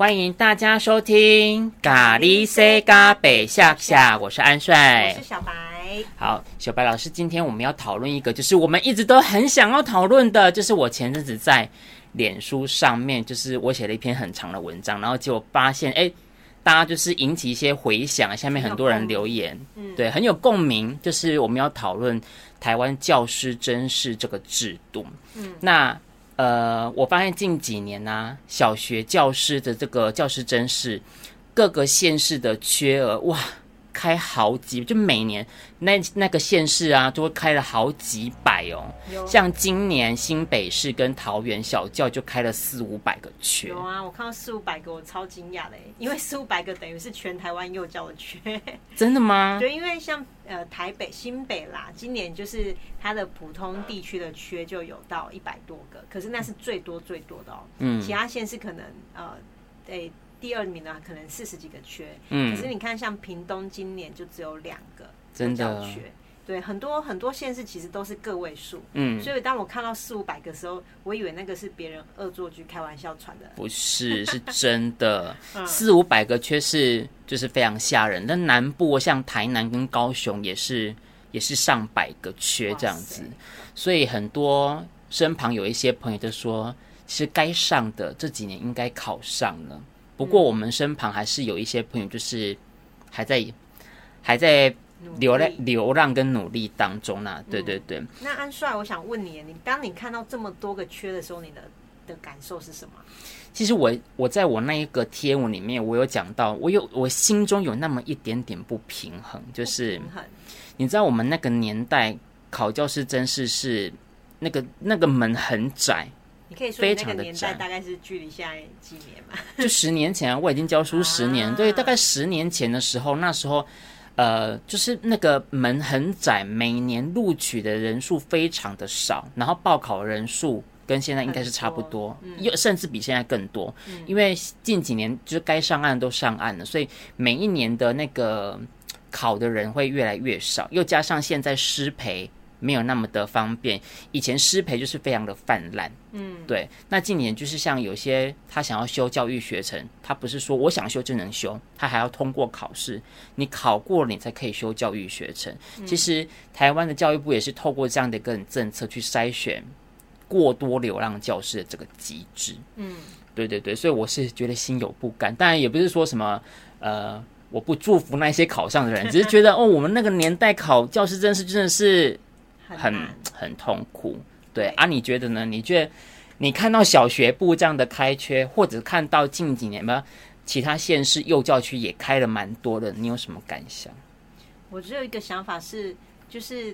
欢迎大家收听咖喱西咖北下下，我是安帅，我是小白。好，小白老师，今天我们要讨论一个，就是我们一直都很想要讨论的，就是我前阵子在脸书上面，就是我写了一篇很长的文章，然后结果发现，哎，大家就是引起一些回响，下面很多人留言，嗯，对，很有共鸣，就是我们要讨论台湾教师甄试这个制度，嗯，那。呃，我发现近几年呢、小学教师的这个教师真是，各个县市的缺额哇，开好几，就每年那那个县市啊，都会开了好几百哦。有像今年新北市跟桃园小教就开了四五百个缺。有啊，我看到四五百个，我超惊讶的，因为四五百个等于是全台湾幼教的缺。真的吗？对，因为像。呃，台北、新北啦，今年就是它的普通地区的缺就有到一百多个，可是那是最多最多的哦。嗯，其他县市可能呃，诶，第二名呢可能四十几个缺。嗯，可是你看像屏东今年就只有两个，真的。缺。对，很多很多县市其实都是个位数，嗯，所以当我看到四五百个时候，我以为那个是别人恶作剧开玩笑传的，不是，是真的，四五百个缺是就是非常吓人。那南部像台南跟高雄也是也是上百个缺这样子，所以很多身旁有一些朋友就说，其实该上的这几年应该考上了，不过我们身旁还是有一些朋友就是还在还在。流浪、流浪跟努力当中呢、啊，对对对。嗯、那安帅，我想问你，你当你看到这么多个缺的时候，你的的感受是什么？其实我我在我那一个贴文里面，我有讲到，我有我心中有那么一点点不平衡，就是。你知道我们那个年代考教师真是是那个那个门很窄，你可以说那个年代大概是距离现在几年嘛？就十年前啊，我已经教书十年，啊、对，大概十年前的时候，那时候。呃，就是那个门很窄，每年录取的人数非常的少，然后报考人数跟现在应该是差不多，又、嗯、甚至比现在更多。嗯、因为近几年就是该上岸都上岸了，所以每一年的那个考的人会越来越少，又加上现在失培。没有那么的方便，以前师培就是非常的泛滥，嗯，对。那近年就是像有些他想要修教育学程，他不是说我想修就能修，他还要通过考试，你考过了你才可以修教育学程。嗯、其实台湾的教育部也是透过这样的一个政策去筛选过多流浪教师的这个机制，嗯，对对对，所以我是觉得心有不甘，当然也不是说什么呃，我不祝福那些考上的人，只是觉得哦，我们那个年代考教师真是真的是。很很痛苦，对，对啊？你觉得呢？你觉得你看到小学部这样的开缺，或者看到近几年吧，其他县市幼教区也开了蛮多的，你有什么感想？我只有一个想法是，就是，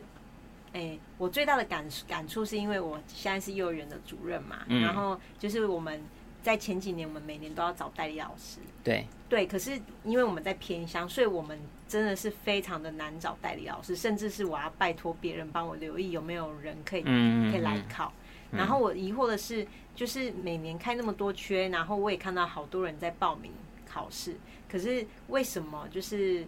哎、欸，我最大的感感触是因为我现在是幼儿园的主任嘛，嗯、然后就是我们。在前几年，我们每年都要找代理老师。对对，可是因为我们在偏乡，所以我们真的是非常的难找代理老师，甚至是我要拜托别人帮我留意有没有人可以可以来考。然后我疑惑的是，就是每年开那么多缺，然后我也看到好多人在报名考试，可是为什么就是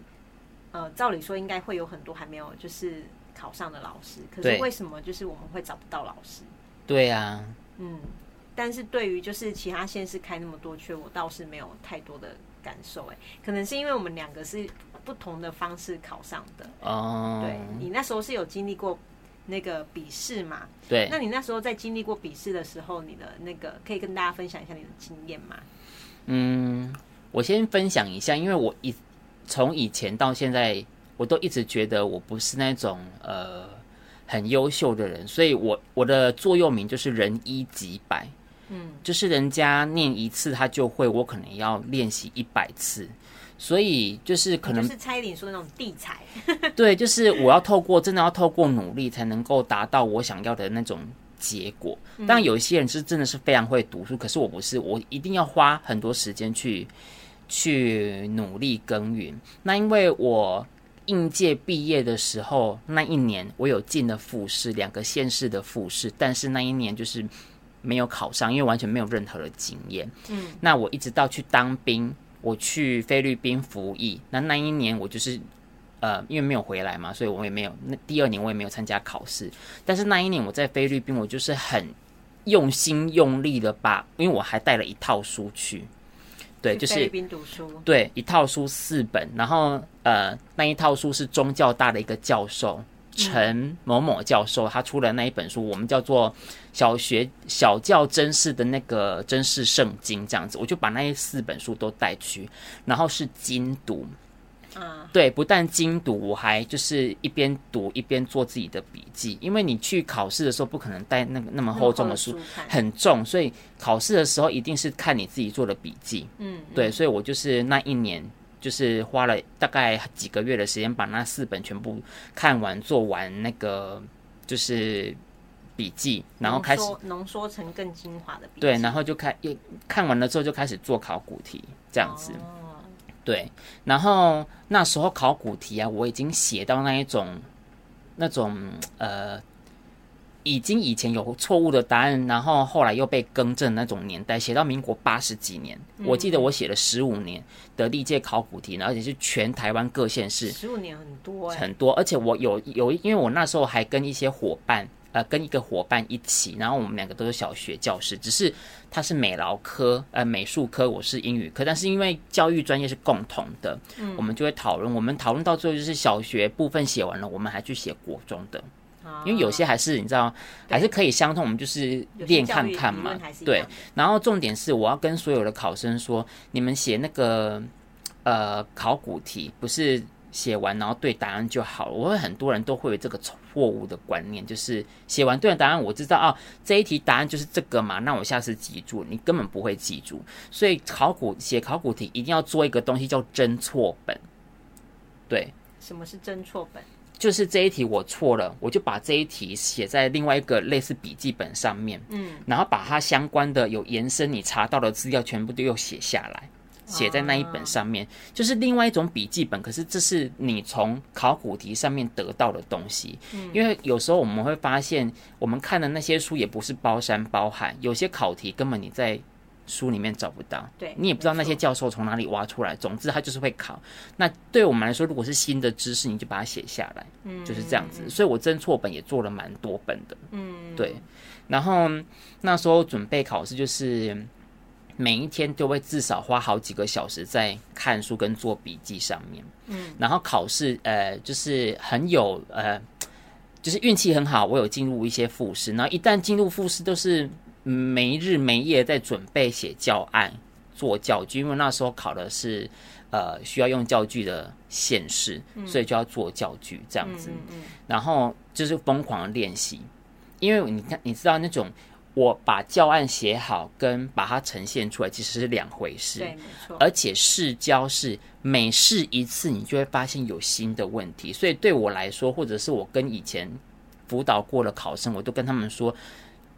呃，照理说应该会有很多还没有就是考上的老师，可是为什么就是我们会找不到老师？对呀、啊，嗯。但是对于就是其他县市开那么多缺，我倒是没有太多的感受。哎，可能是因为我们两个是不同的方式考上的。哦，对，你那时候是有经历过那个笔试嘛？对，那你那时候在经历过笔试的时候，你的那个可以跟大家分享一下你的经验吗？嗯，我先分享一下，因为我一从以前到现在，我都一直觉得我不是那种呃很优秀的人，所以我我的座右铭就是人一几百。嗯，就是人家念一次他就会，我可能要练习一百次，所以就是可能就是蔡依林说的那种地才，对，就是我要透过真的要透过努力才能够达到我想要的那种结果。当然有一些人是真的是非常会读书，可是我不是，我一定要花很多时间去去努力耕耘。那因为我应届毕业的时候那一年，我有进了复试，两个县市的复试，但是那一年就是。没有考上，因为完全没有任何的经验。嗯，那我一直到去当兵，我去菲律宾服役。那那一年我就是，呃，因为没有回来嘛，所以我也没有。那第二年我也没有参加考试。但是那一年我在菲律宾，我就是很用心用力的把，因为我还带了一套书去。对，就是菲律宾读书，对，一套书四本，然后呃，那一套书是宗教大的一个教授陈某某教授，他出了那一本书，我们叫做小学小教真事的那个真事圣经这样子，我就把那四本书都带去，然后是精读。嗯，对，不但精读，我还就是一边读一边做自己的笔记，因为你去考试的时候不可能带那个那么厚重的书，很重，所以考试的时候一定是看你自己做的笔记。嗯，对，所以我就是那一年就是花了大概几个月的时间，把那四本全部看完，做完那个就是笔记，然后开始浓缩成更精华的笔记。对，然后就开又看完了之后就开始做考古题，这样子。哦对，然后那时候考古题啊，我已经写到那一种，那种呃，已经以前有错误的答案，然后后来又被更正那种年代，写到民国八十几年，嗯、我记得我写了十五年的历届考古题，而且是全台湾各县市，十五年很多、欸，很多，而且我有有，因为我那时候还跟一些伙伴。呃，跟一个伙伴一起，然后我们两个都是小学教师，只是他是美劳科，呃，美术科，我是英语科，但是因为教育专业是共同的，嗯，我们就会讨论，我们讨论到最后就是小学部分写完了，我们还去写国中的，哦，因为有些还是你知道，还是可以相通，我们就是练看看嘛，对。然后重点是，我要跟所有的考生说，你们写那个呃考古题不是。写完然后对答案就好了。我会很多人都会有这个错误的观念，就是写完对了答案，我知道啊，这一题答案就是这个嘛，那我下次记住，你根本不会记住。所以考古写考古题一定要做一个东西叫真错本。对，什么是真错本？就是这一题我错了，我就把这一题写在另外一个类似笔记本上面，嗯，然后把它相关的有延伸你查到的资料全部都又写下来。写在那一本上面，就是另外一种笔记本。可是这是你从考古题上面得到的东西。因为有时候我们会发现，我们看的那些书也不是包山包海，有些考题根本你在书里面找不到。对，你也不知道那些教授从哪里挖出来。总之，他就是会考。那对我们来说，如果是新的知识，你就把它写下来。嗯，就是这样子。所以我真错本也做了蛮多本的。嗯，对。然后那时候准备考试就是。每一天都会至少花好几个小时在看书跟做笔记上面，嗯，然后考试，呃，就是很有，呃，就是运气很好，我有进入一些复试，然后一旦进入复试，都是没日没夜在准备写教案、做教具，因为那时候考的是，呃，需要用教具的县市，所以就要做教具这样子，然后就是疯狂的练习，因为你看，你知道那种。我把教案写好，跟把它呈现出来其实是两回事。而且试教是每试一次，你就会发现有新的问题。所以对我来说，或者是我跟以前辅导过的考生，我都跟他们说，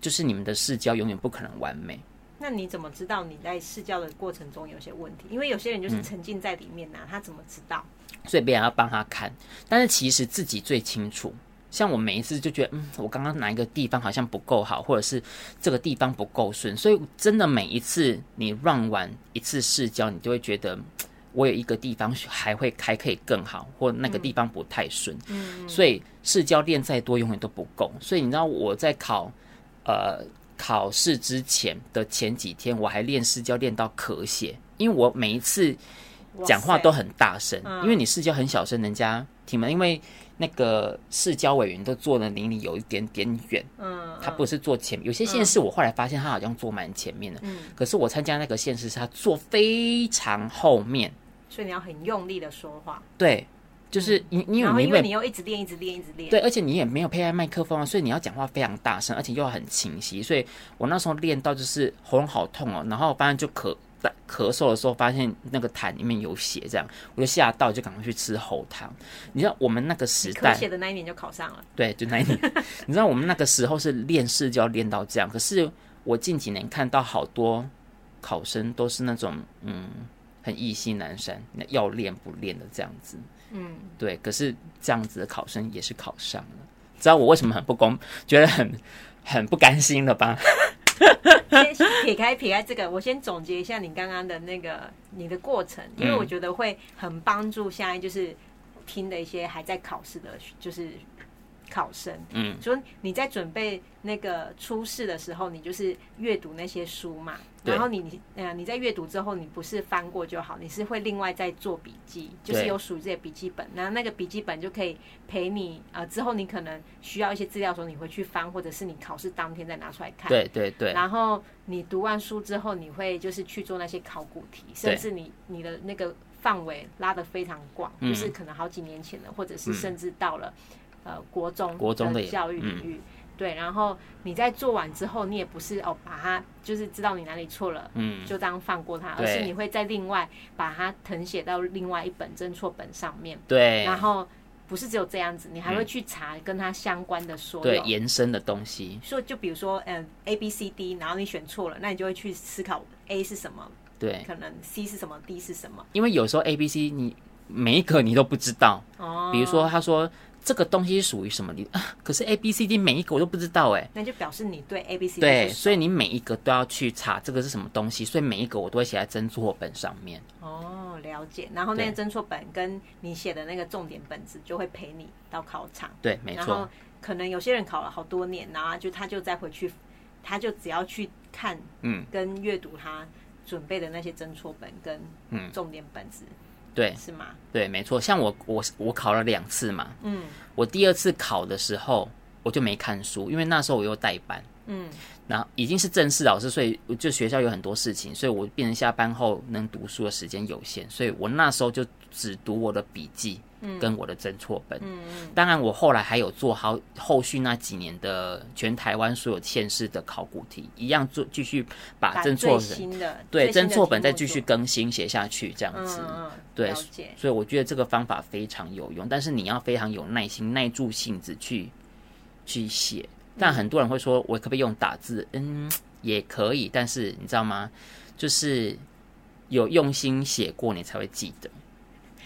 就是你们的试教永远不可能完美。那你怎么知道你在试教的过程中有些问题？因为有些人就是沉浸在里面呐、啊，嗯、他怎么知道？所以别人要帮他看，但是其实自己最清楚。像我每一次就觉得，嗯，我刚刚哪一个地方好像不够好，或者是这个地方不够顺，所以真的每一次你 run 完一次试教，你就会觉得我有一个地方还会还可以更好，或那个地方不太顺。嗯，所以试教练再多永远都不够。所以你知道我在考呃考试之前的前几天，我还练试教练到咳血，因为我每一次讲话都很大声，因为你试教很小声，人家听嘛，因为。那个试教委员都坐的离你有一点点远，嗯，他不是坐前面，有些县市我后来发现他好像坐蛮前面的，嗯，可是我参加那个县市是他坐非常后面，所以你要很用力的说话，对，就是你你因为你又一直练一直练一直练，对，而且你也没有佩戴麦克风啊，所以你要讲话非常大声，而且又要很清晰，所以我那时候练到就是喉咙好痛哦，然后发现就咳。咳嗽的时候，发现那个痰里面有血，这样我就吓到，就赶快去吃喉糖。你知道我们那个时代，写的那一年就考上了。对，就那一年。你知道我们那个时候是练试就要练到这样，可是我近几年看到好多考生都是那种嗯，很意兴阑珊，要练不练的这样子。嗯，对。可是这样子的考生也是考上了，知道我为什么很不公，觉得很很不甘心了吧？先撇开撇开这个，我先总结一下你刚刚的那个你的过程，因为我觉得会很帮助现在就是听的一些还在考试的，就是考生，嗯，所以你在准备那个初试的时候，你就是阅读那些书嘛，然后你你呃你在阅读之后，你不是翻过就好，你是会另外再做笔记，就是有属于这些笔记本，然后那个笔记本就可以陪你呃之后你可能需要一些资料的时候，你会去翻，或者是你考试当天再拿出来看，对对对，然后你读完书之后，你会就是去做那些考古题，甚至你你的那个范围拉得非常广，就是可能好几年前的，或者是甚至到了。呃，国中国中的教育领域，嗯、对，然后你在做完之后，你也不是哦，把它就是知道你哪里错了，嗯，就这样放过它，而是你会再另外把它誊写到另外一本侦错本上面，对，然后不是只有这样子，你还会去查跟它相关的所有。对延伸的东西，说就比如说，嗯，A B C D，然后你选错了，那你就会去思考 A 是什么，对，可能 C 是什么，D 是什么，因为有时候 A B C 你每一个你都不知道，哦，比如说他说。这个东西是属于什么？你啊，可是 A B C D 每一个我都不知道哎，那就表示你对 A B C D 对，所以你每一个都要去查这个是什么东西，所以每一个我都会写在侦错本上面。哦，了解。然后那个侦错本跟你写的那个重点本子就会陪你到考场。对，没错。然后可能有些人考了好多年，然后就他就再回去，他就只要去看，嗯，跟阅读他准备的那些侦错本跟嗯重点本子。嗯对，是吗？对，没错。像我，我，我考了两次嘛。嗯。我第二次考的时候，我就没看书，因为那时候我又带班。嗯。然后已经是正式老师，所以就学校有很多事情，所以我变成下班后能读书的时间有限，所以我那时候就只读我的笔记。跟我的侦错本，嗯嗯，当然我后来还有做好后续那几年的全台湾所有县市的考古题，一样做继续把侦错本对侦错本再继续更新写下去，这样子，嗯、对，所以我觉得这个方法非常有用，但是你要非常有耐心，耐住性子去去写。但很多人会说，我可不可以用打字？嗯，也可以，但是你知道吗？就是有用心写过，你才会记得。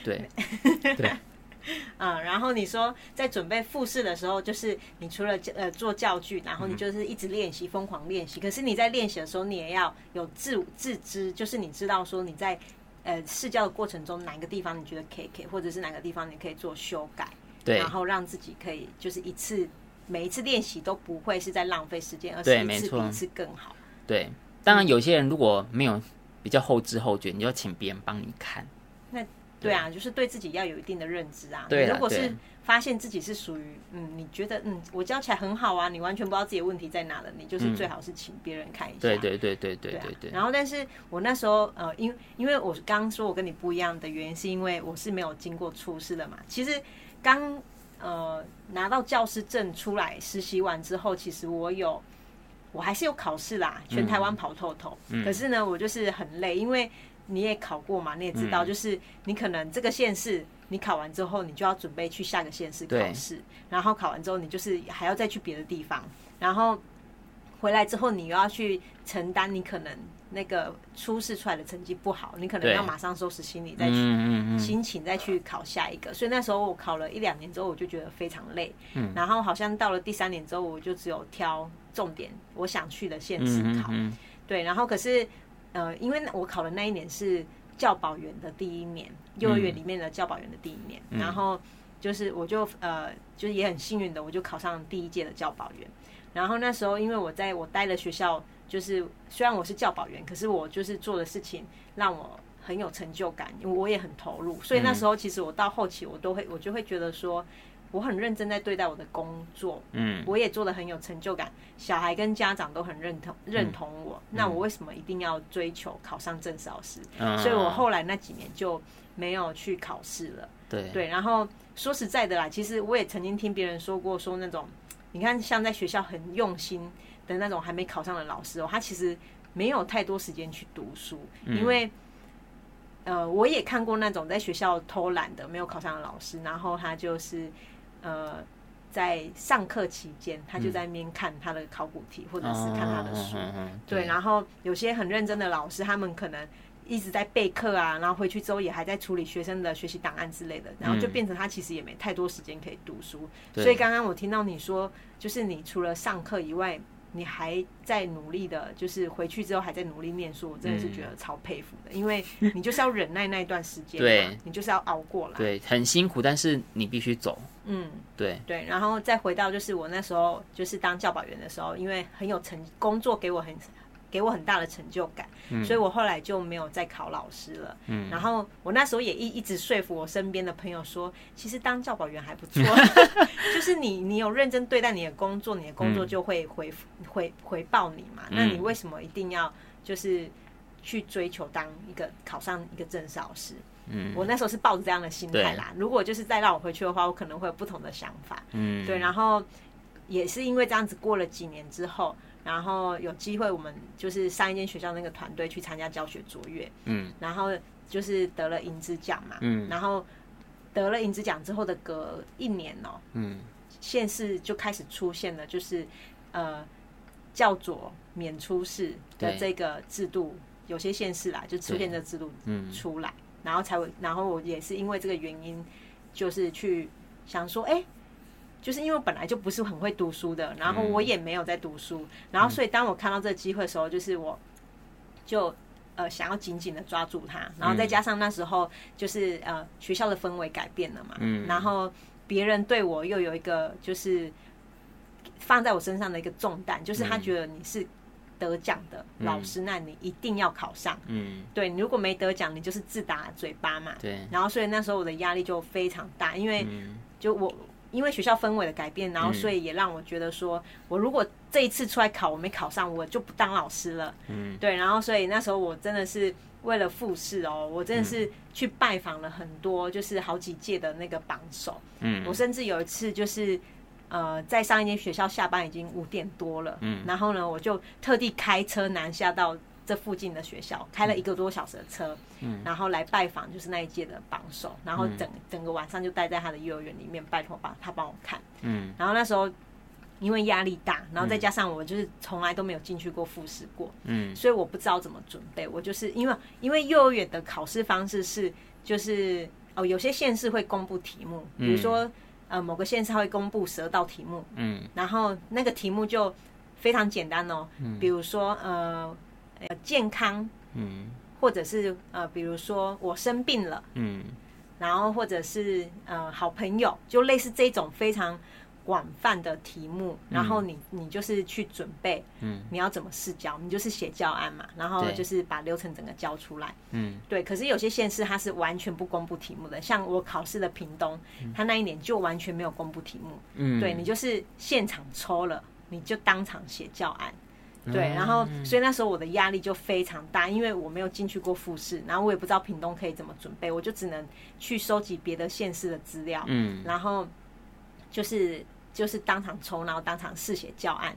对，对，嗯，然后你说在准备复试的时候，就是你除了呃做教具，然后你就是一直练习，疯狂练习。可是你在练习的时候，你也要有自自知，就是你知道说你在呃试教的过程中，哪个地方你觉得可以可以，或者是哪个地方你可以做修改，对，然后让自己可以就是一次每一次练习都不会是在浪费时间，而是一次比一次更好。对，当然有些人如果没有比较后知后觉，你就请别人帮你看。那。对啊，就是对自己要有一定的认知啊。对，如果是发现自己是属于嗯，你觉得嗯，我教起来很好啊，你完全不知道自己的问题在哪了，你就是最好是请别人看一下。对对对对对对对。然后，但是我那时候呃，因因为我刚刚说我跟你不一样的原因，是因为我是没有经过初试的嘛。其实刚呃拿到教师证出来实习完之后，其实我有我还是有考试啦，全台湾跑透透。可是呢，我就是很累，因为。你也考过嘛？你也知道，就是你可能这个县市你考完之后，你就要准备去下个县市考试，然后考完之后，你就是还要再去别的地方，然后回来之后，你又要去承担你可能那个初试出来的成绩不好，你可能要马上收拾行李再去心情再去考下一个。所以那时候我考了一两年之后，我就觉得非常累。然后好像到了第三年之后，我就只有挑重点我想去的县市考。对，然后可是。呃，因为我考的那一年是教保员的第一年，幼儿园里面的教保员的第一年，嗯、然后就是我就呃，就是也很幸运的，我就考上第一届的教保员。然后那时候，因为我在我待的学校，就是虽然我是教保员，可是我就是做的事情让我很有成就感，因为我也很投入，所以那时候其实我到后期，我都会我就会觉得说。我很认真在对待我的工作，嗯，我也做的很有成就感，小孩跟家长都很认同认同我。嗯、那我为什么一定要追求考上正式老师？嗯、所以我后来那几年就没有去考试了。对对，然后说实在的啦，其实我也曾经听别人说过，说那种你看像在学校很用心的那种还没考上的老师哦，他其实没有太多时间去读书，嗯、因为。呃，我也看过那种在学校偷懒的没有考上的老师，然后他就是呃在上课期间，他就在那边看他的考古题，或者是看他的书。对，然后有些很认真的老师，他们可能一直在备课啊，然后回去之后也还在处理学生的学习档案之类的，然后就变成他其实也没太多时间可以读书。所以刚刚我听到你说，就是你除了上课以外，你还在努力的，就是回去之后还在努力念书，我真的是觉得超佩服的，嗯、因为你就是要忍耐那一段时间，对，你就是要熬过来，对，很辛苦，但是你必须走，嗯，对。对，然后再回到就是我那时候就是当教保员的时候，因为很有成工作给我很。给我很大的成就感，嗯，所以我后来就没有再考老师了。嗯，然后我那时候也一一直说服我身边的朋友说，其实当教保员还不错，就是你你有认真对待你的工作，你的工作就会回回回报你嘛。那你为什么一定要就是去追求当一个考上一个正式老师？嗯，我那时候是抱着这样的心态啦。如果就是再让我回去的话，我可能会有不同的想法。嗯，对，然后也是因为这样子过了几年之后。然后有机会，我们就是上一间学校那个团队去参加教学卓越，嗯，然后就是得了银质奖嘛，嗯，然后得了银质奖之后的隔一年哦，嗯，县市就开始出现了，就是呃，教佐免出试的这个制度，有些县市啦就出现这个制度出来，然后才会，然后我也是因为这个原因，就是去想说，哎。就是因为我本来就不是很会读书的，然后我也没有在读书，嗯、然后所以当我看到这个机会的时候，就是我就呃想要紧紧的抓住它，然后再加上那时候就是呃学校的氛围改变了嘛，嗯，然后别人对我又有一个就是放在我身上的一个重担，就是他觉得你是得奖的老师，嗯、那你一定要考上，嗯，对，你如果没得奖，你就是自打嘴巴嘛，对，然后所以那时候我的压力就非常大，因为就我。因为学校氛围的改变，然后所以也让我觉得说，我如果这一次出来考我没考上，我就不当老师了。嗯，对，然后所以那时候我真的是为了复试哦，我真的是去拜访了很多，就是好几届的那个榜首。嗯，我甚至有一次就是呃，在上一间学校下班已经五点多了，嗯，然后呢，我就特地开车南下到。这附近的学校开了一个多小时的车，嗯，然后来拜访，就是那一届的榜首，然后整整个晚上就待在他的幼儿园里面，拜托帮他帮我看，嗯，然后那时候因为压力大，然后再加上我就是从来都没有进去过复试过，嗯，所以我不知道怎么准备，我就是因为因为幼儿园的考试方式是就是哦，有些县市会公布题目，比如说呃某个县市会公布十二道题目，嗯，然后那个题目就非常简单哦，嗯，比如说呃。呃，健康，嗯，或者是呃，比如说我生病了，嗯，然后或者是呃，好朋友，就类似这种非常广泛的题目，然后你你就是去准备，嗯，你要怎么试教，你就是写教案嘛，然后就是把流程整个教出来，嗯，对。可是有些县市它是完全不公布题目的，像我考试的屏东，他那一年就完全没有公布题目，嗯，对，你就是现场抽了，你就当场写教案。对，然后所以那时候我的压力就非常大，因为我没有进去过复试，然后我也不知道屏东可以怎么准备，我就只能去收集别的县市的资料，嗯，然后就是就是当场抽，然后当场试写教案，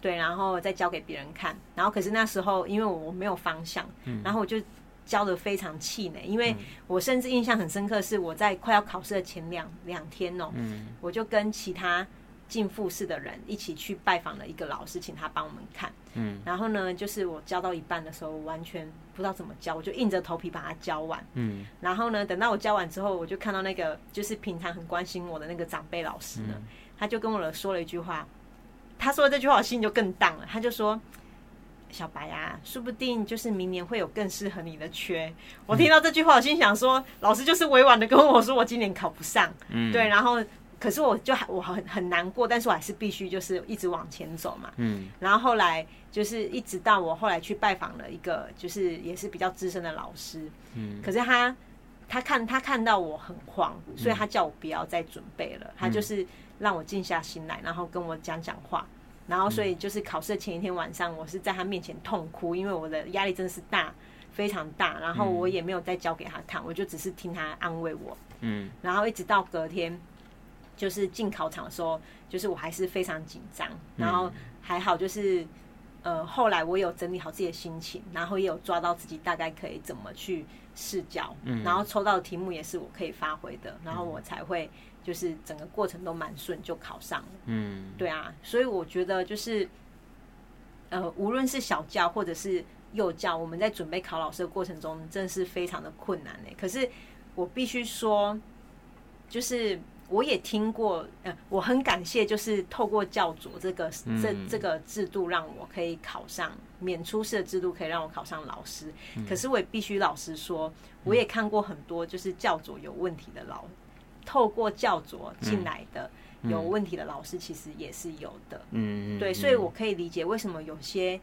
对，然后再交给别人看，然后可是那时候因为我没有方向，然后我就教的非常气馁，因为我甚至印象很深刻是我在快要考试的前两两天哦，嗯，我就跟其他。进复试的人一起去拜访了一个老师，请他帮我们看。嗯，然后呢，就是我教到一半的时候，我完全不知道怎么教，我就硬着头皮把它教完。嗯，然后呢，等到我教完之后，我就看到那个就是平常很关心我的那个长辈老师呢，嗯、他就跟我说了一句话。他说这句话，我心里就更荡了。他就说：“小白啊，说不定就是明年会有更适合你的缺。”我听到这句话，我心想说：“老师就是委婉的跟我说，我今年考不上。”嗯，对，然后。可是我就我很很难过，但是我还是必须就是一直往前走嘛。嗯。然后后来就是一直到我后来去拜访了一个就是也是比较资深的老师。嗯。可是他他看他看到我很慌，所以他叫我不要再准备了。嗯。他就是让我静下心来，然后跟我讲讲话。然后所以就是考试前一天晚上，我是在他面前痛哭，因为我的压力真的是大，非常大。然后我也没有再教给他看，我就只是听他安慰我。嗯。然后一直到隔天。就是进考场的时候，就是我还是非常紧张，然后还好，就是呃，后来我有整理好自己的心情，然后也有抓到自己大概可以怎么去试教，嗯，然后抽到的题目也是我可以发挥的，然后我才会就是整个过程都蛮顺，就考上了，嗯，对啊，所以我觉得就是呃，无论是小教或者是幼教，我们在准备考老师的过程中，真的是非常的困难呢。可是我必须说，就是。我也听过，呃，我很感谢，就是透过教佐这个这这个制度，让我可以考上免初试的制度，可以让我考上老师。可是我也必须老实说，我也看过很多就是教佐有问题的老，透过教佐进来的有问题的老师，其实也是有的。嗯，对，所以我可以理解为什么有些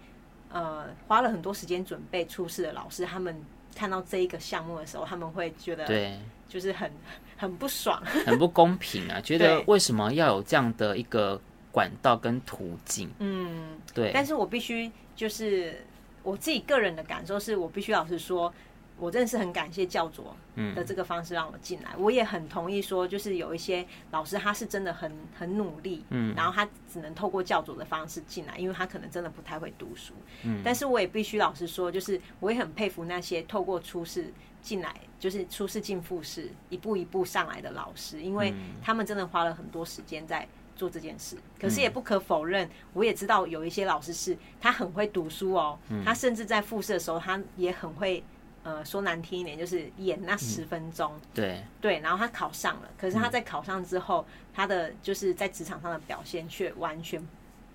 呃花了很多时间准备初试的老师，他们看到这一个项目的时候，他们会觉得对。就是很很不爽，很不公平啊！觉得为什么要有这样的一个管道跟途径？嗯，对。但是我必须就是我自己个人的感受是，我必须老实说。我真的是很感谢教佐的这个方式让我进来，我也很同意说，就是有一些老师他是真的很很努力，嗯，然后他只能透过教主的方式进来，因为他可能真的不太会读书，嗯，但是我也必须老实说，就是我也很佩服那些透过初试进来，就是初试进复试一步一步上来的老师，因为他们真的花了很多时间在做这件事。可是也不可否认，我也知道有一些老师是他很会读书哦，他甚至在复试的时候他也很会。呃，说难听一点，就是演那十分钟，嗯，对对，然后他考上了，可是他在考上之后，嗯、他的就是在职场上的表现却完全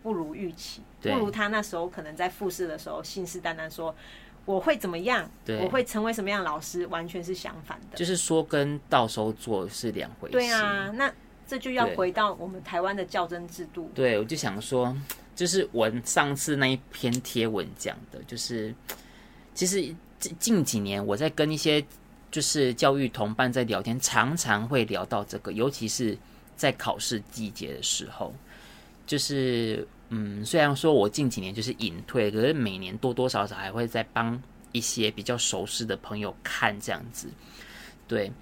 不如预期，不如他那时候可能在复试的时候信誓旦旦说我会怎么样，我会成为什么样的老师，完全是相反的，就是说跟到时候做是两回事。对啊，那这就要回到我们台湾的较真制度。对，我就想说，就是我上次那一篇贴文讲的，就是其实。近几年，我在跟一些就是教育同伴在聊天，常常会聊到这个，尤其是在考试季节的时候，就是嗯，虽然说我近几年就是隐退，可是每年多多少少还会在帮一些比较熟识的朋友看这样子，对。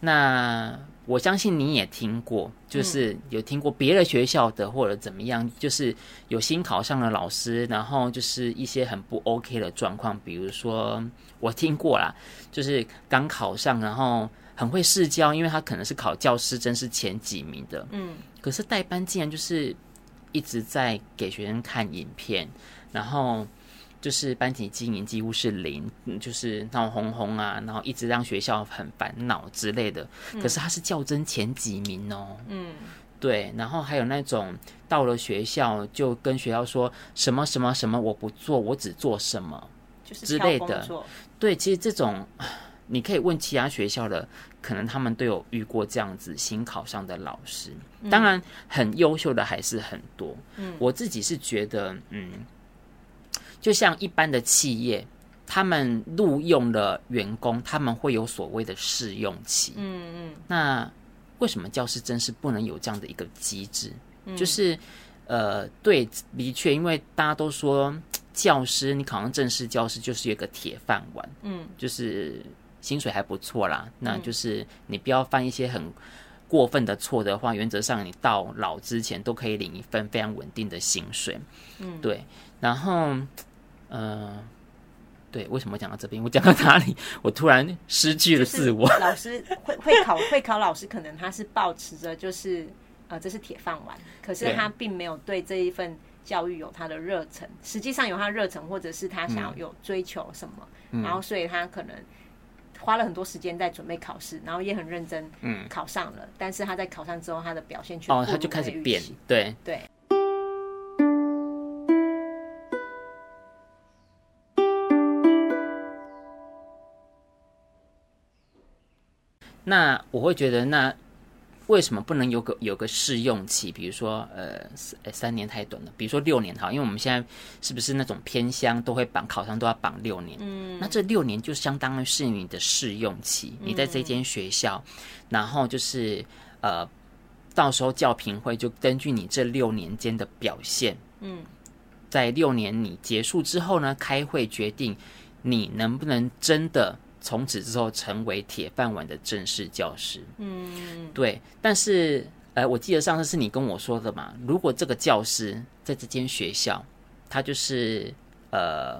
那我相信你也听过，就是有听过别的学校的或者怎么样，就是有新考上的老师，然后就是一些很不 OK 的状况，比如说我听过啦，就是刚考上，然后很会试教，因为他可能是考教师真是前几名的，嗯，可是代班竟然就是一直在给学生看影片，然后。就是班级经营几乎是零，就是闹哄哄啊，然后一直让学校很烦恼之类的。可是他是较真前几名哦，嗯，对。然后还有那种到了学校就跟学校说什么什么什么我不做，我只做什么，就是之类的。对，其实这种你可以问其他学校的，可能他们都有遇过这样子新考上的老师。当然，很优秀的还是很多。嗯，我自己是觉得，嗯。就像一般的企业，他们录用了员工，他们会有所谓的试用期。嗯嗯。那为什么教师真是不能有这样的一个机制？嗯、就是，呃，对，的确，因为大家都说教师，你考上正式教师就是有个铁饭碗。嗯。就是薪水还不错啦，嗯、那就是你不要犯一些很过分的错的话，原则上你到老之前都可以领一份非常稳定的薪水。嗯。对，然后。呃，对，为什么讲到这边？我讲到哪里？我突然失去了自我。老师会会考会考老师，可能他是保持着就是呃，这是铁饭碗，可是他并没有对这一份教育有他的热忱。实际上有他的热忱，或者是他想要有追求什么，嗯、然后所以他可能花了很多时间在准备考试，然后也很认真，嗯，考上了。嗯、但是他在考上之后，他的表现却哦，他就开始变，对对。那我会觉得，那为什么不能有个有个试用期？比如说，呃，三年太短了。比如说六年好，因为我们现在是不是那种偏乡都会绑考上都要绑六年？嗯，那这六年就相当于是你的试用期。你在这间学校，然后就是呃，到时候教评会就根据你这六年间的表现，嗯，在六年你结束之后呢，开会决定你能不能真的。从此之后成为铁饭碗的正式教师，嗯，对。但是，呃，我记得上次是你跟我说的嘛。如果这个教师在这间学校，他就是呃，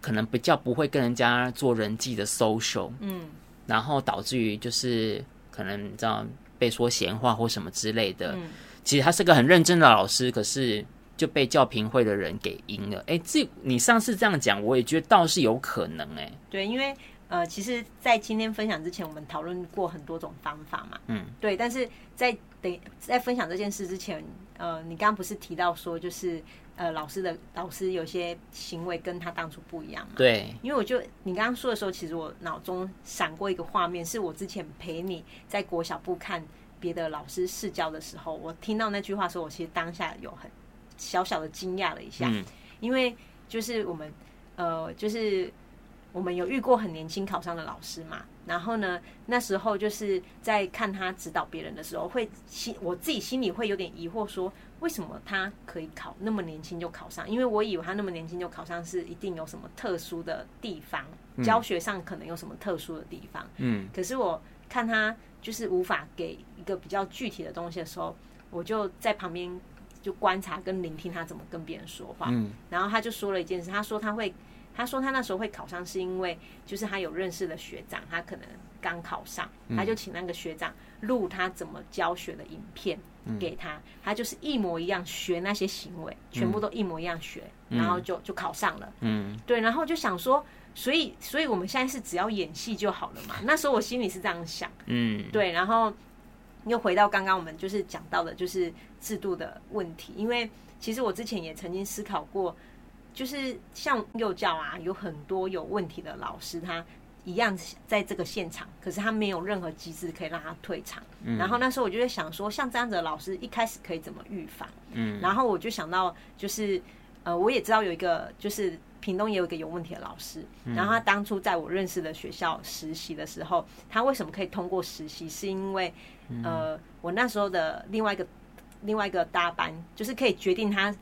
可能比较不会跟人家做人际的 social，嗯，然后导致于就是可能你知道被说闲话或什么之类的。嗯，其实他是个很认真的老师，可是就被教评会的人给阴了。哎，这你上次这样讲，我也觉得倒是有可能哎。对，因为。呃，其实，在今天分享之前，我们讨论过很多种方法嘛。嗯，对。但是在等在分享这件事之前，呃，你刚刚不是提到说，就是呃，老师的老师有些行为跟他当初不一样嘛？对。因为我就你刚刚说的时候，其实我脑中闪过一个画面，是我之前陪你在国小部看别的老师试教的时候，我听到那句话的时候，我其实当下有很小小的惊讶了一下，嗯、因为就是我们呃，就是我们有遇过很年轻考上的老师嘛，然后呢，那时候就是在看他指导别人的时候，会心我自己心里会有点疑惑，说为什么他可以考那么年轻就考上？因为我以为他那么年轻就考上是一定有什么特殊的地方，教学上可能有什么特殊的地方，嗯，可是我看他。就是无法给一个比较具体的东西的时候，我就在旁边就观察跟聆听他怎么跟别人说话。嗯，然后他就说了一件事，他说他会，他说他那时候会考上是因为就是他有认识的学长，他可能刚考上，他就请那个学长录他怎么教学的影片给他，他就是一模一样学那些行为，全部都一模一样学，然后就就考上了。嗯，对，然后就想说。所以，所以我们现在是只要演戏就好了嘛？那时候我心里是这样想，嗯，对。然后又回到刚刚我们就是讲到的，就是制度的问题。因为其实我之前也曾经思考过，就是像幼教啊，有很多有问题的老师，他一样在这个现场，可是他没有任何机制可以让他退场。嗯然后那时候我就在想说，像这样子的老师一开始可以怎么预防？嗯，然后我就想到，就是呃，我也知道有一个就是。屏东也有一个有问题的老师，然后他当初在我认识的学校实习的时候，他为什么可以通过实习？是因为，呃，我那时候的另外一个另外一个搭班，就是可以决定他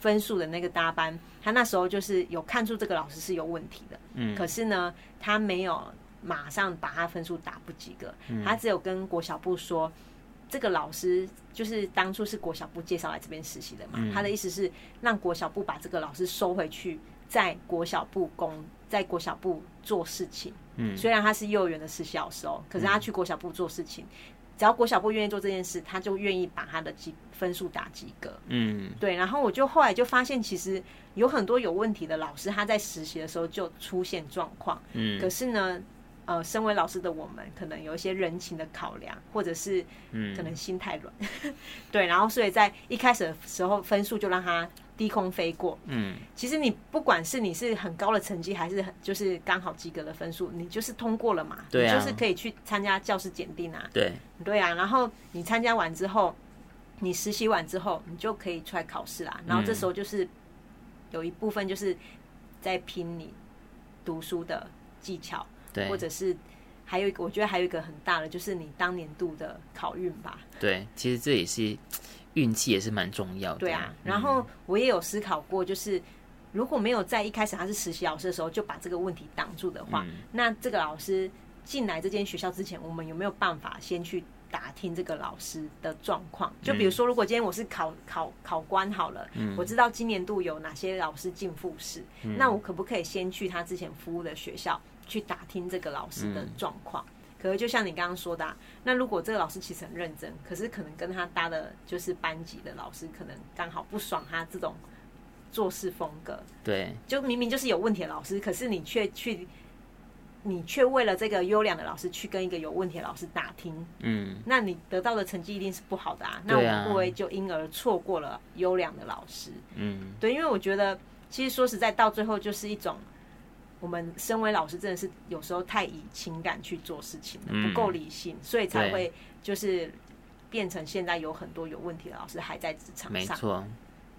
分数的那个搭班，他那时候就是有看出这个老师是有问题的，嗯，可是呢，他没有马上把他分数打不及格，他只有跟国小部说，这个老师就是当初是国小部介绍来这边实习的嘛，他的意思是让国小部把这个老师收回去。在国小部工，在国小部做事情。嗯，虽然他是幼儿园的实习老师哦，可是他去国小部做事情，只要国小部愿意做这件事，他就愿意把他的及分数打及格。嗯，对。然后我就后来就发现，其实有很多有问题的老师，他在实习的时候就出现状况。嗯，可是呢，呃，身为老师的我们，可能有一些人情的考量，或者是可能心太软。嗯、对，然后所以在一开始的时候，分数就让他。低空飞过，嗯，其实你不管是你是很高的成绩，还是很就是刚好及格的分数，你就是通过了嘛，对啊，你就是可以去参加教师检定啊，对，对啊，然后你参加完之后，你实习完之后，你就可以出来考试啦，然后这时候就是有一部分就是在拼你读书的技巧，对，或者是还有一个，我觉得还有一个很大的就是你当年度的考运吧，对，其实这也是。运气也是蛮重要的。对啊，然后我也有思考过，就是如果没有在一开始他是实习老师的时候就把这个问题挡住的话，嗯、那这个老师进来这间学校之前，我们有没有办法先去打听这个老师的状况？就比如说，如果今天我是考考考官好了，嗯、我知道今年度有哪些老师进复试，嗯、那我可不可以先去他之前服务的学校去打听这个老师的状况？嗯可是就像你刚刚说的，啊，那如果这个老师其实很认真，可是可能跟他搭的就是班级的老师，可能刚好不爽他这种做事风格。对，就明明就是有问题的老师，可是你却去，你却为了这个优良的老师去跟一个有问题的老师打听，嗯，那你得到的成绩一定是不好的啊。那我们会不会就因而错过了优良的老师？嗯，对，因为我觉得其实说实在，到最后就是一种。我们身为老师，真的是有时候太以情感去做事情了，不够理性，所以才会就是变成现在有很多有问题的老师还在职场上。没错，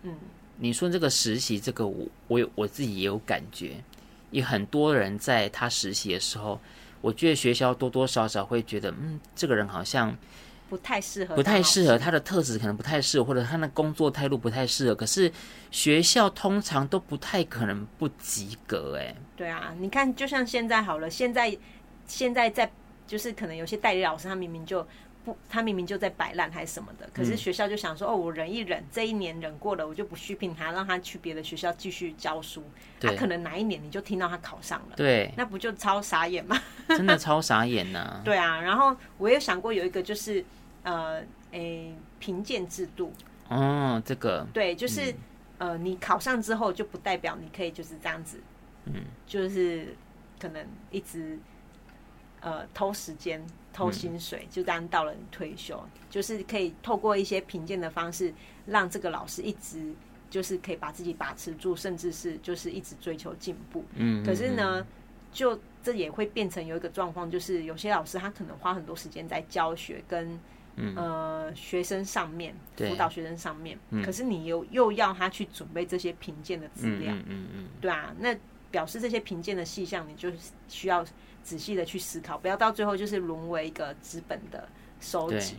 嗯，你说这个实习，这个我我有我自己也有感觉，有很多人在他实习的时候，我觉得学校多多少少会觉得，嗯，这个人好像。不太适合，不太适合他的特质，可能不太适合，或者他的工作态度不太适合。可是学校通常都不太可能不及格，哎。对啊，你看，就像现在好了，现在现在在就是可能有些代理老师，他明明就不，他明明就在摆烂还是什么的，可是学校就想说，嗯、哦，我忍一忍，这一年忍过了，我就不续聘他，让他去别的学校继续教书。他、啊、可能哪一年你就听到他考上了，对，那不就超傻眼吗？真的超傻眼呐、啊！对啊，然后我也想过有一个就是。呃，诶，评鉴制度。哦，这个。对，就是、嗯、呃，你考上之后就不代表你可以就是这样子，嗯，就是可能一直呃偷时间、偷薪水，就这样到了你退休，嗯、就是可以透过一些评鉴的方式，让这个老师一直就是可以把自己把持住，甚至是就是一直追求进步。嗯，可是呢，就这也会变成有一个状况，就是有些老师他可能花很多时间在教学跟。嗯、呃，学生上面辅导学生上面，嗯、可是你又又要他去准备这些评鉴的资料，嗯嗯，嗯对啊，那表示这些评鉴的细项，你就需要仔细的去思考，不要到最后就是沦为一个资本的收集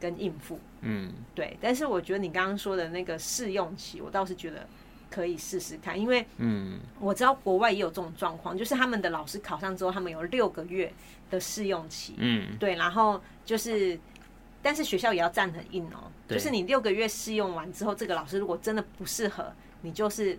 跟应付，嗯，对。但是我觉得你刚刚说的那个试用期，我倒是觉得可以试试看，因为嗯，我知道国外也有这种状况，就是他们的老师考上之后，他们有六个月的试用期，嗯，对，然后就是。但是学校也要站很硬哦，就是你六个月试用完之后，这个老师如果真的不适合，你就是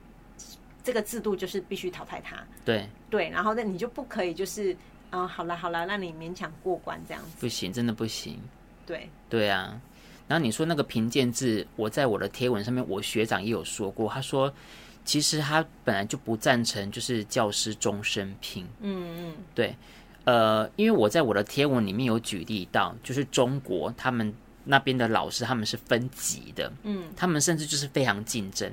这个制度就是必须淘汰他。对对，然后那你就不可以就是啊，好了好了，让你勉强过关这样子。不行，真的不行。对对啊，然后你说那个评鉴制，我在我的贴文上面，我学长也有说过，他说其实他本来就不赞成就是教师终身聘。嗯嗯，对。呃，因为我在我的贴文里面有举例到，就是中国他们那边的老师他们是分级的，嗯，他们甚至就是非常竞争，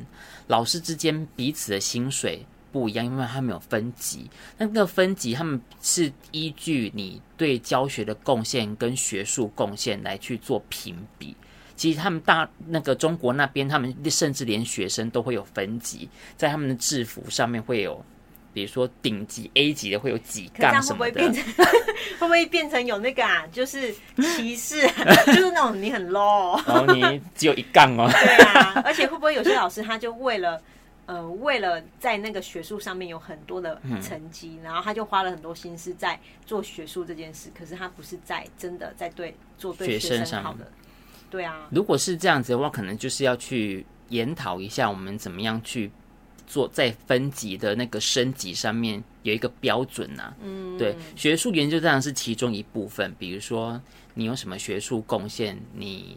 老师之间彼此的薪水不一样，因为他们有分级。那个分级他们是依据你对教学的贡献跟学术贡献来去做评比。其实他们大那个中国那边，他们甚至连学生都会有分级，在他们的制服上面会有。比如说顶级 A 级的会有几杠什么的，会不会变成 会不会变成有那个啊？就是歧视，就是那种你很 low，然后你只有一杠哦。对啊，而且会不会有些老师他就为了呃为了在那个学术上面有很多的成绩，嗯、然后他就花了很多心思在做学术这件事，可是他不是在真的在对做对学生好的。对啊，如果是这样子的话，可能就是要去研讨一下我们怎么样去。做在分级的那个升级上面有一个标准呐、啊，嗯，对，学术研究当然是其中一部分。比如说你有什么学术贡献，你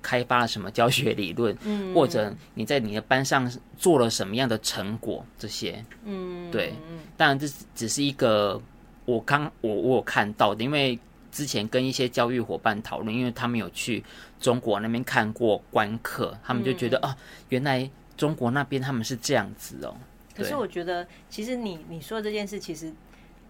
开发了什么教学理论，嗯，或者你在你的班上做了什么样的成果，这些，嗯，对，当然这只是一个我刚我我有看到的，因为之前跟一些教育伙伴讨论，因为他们有去中国那边看过观课，他们就觉得、嗯、啊，原来。中国那边他们是这样子哦，可是我觉得，其实你你说的这件事，其实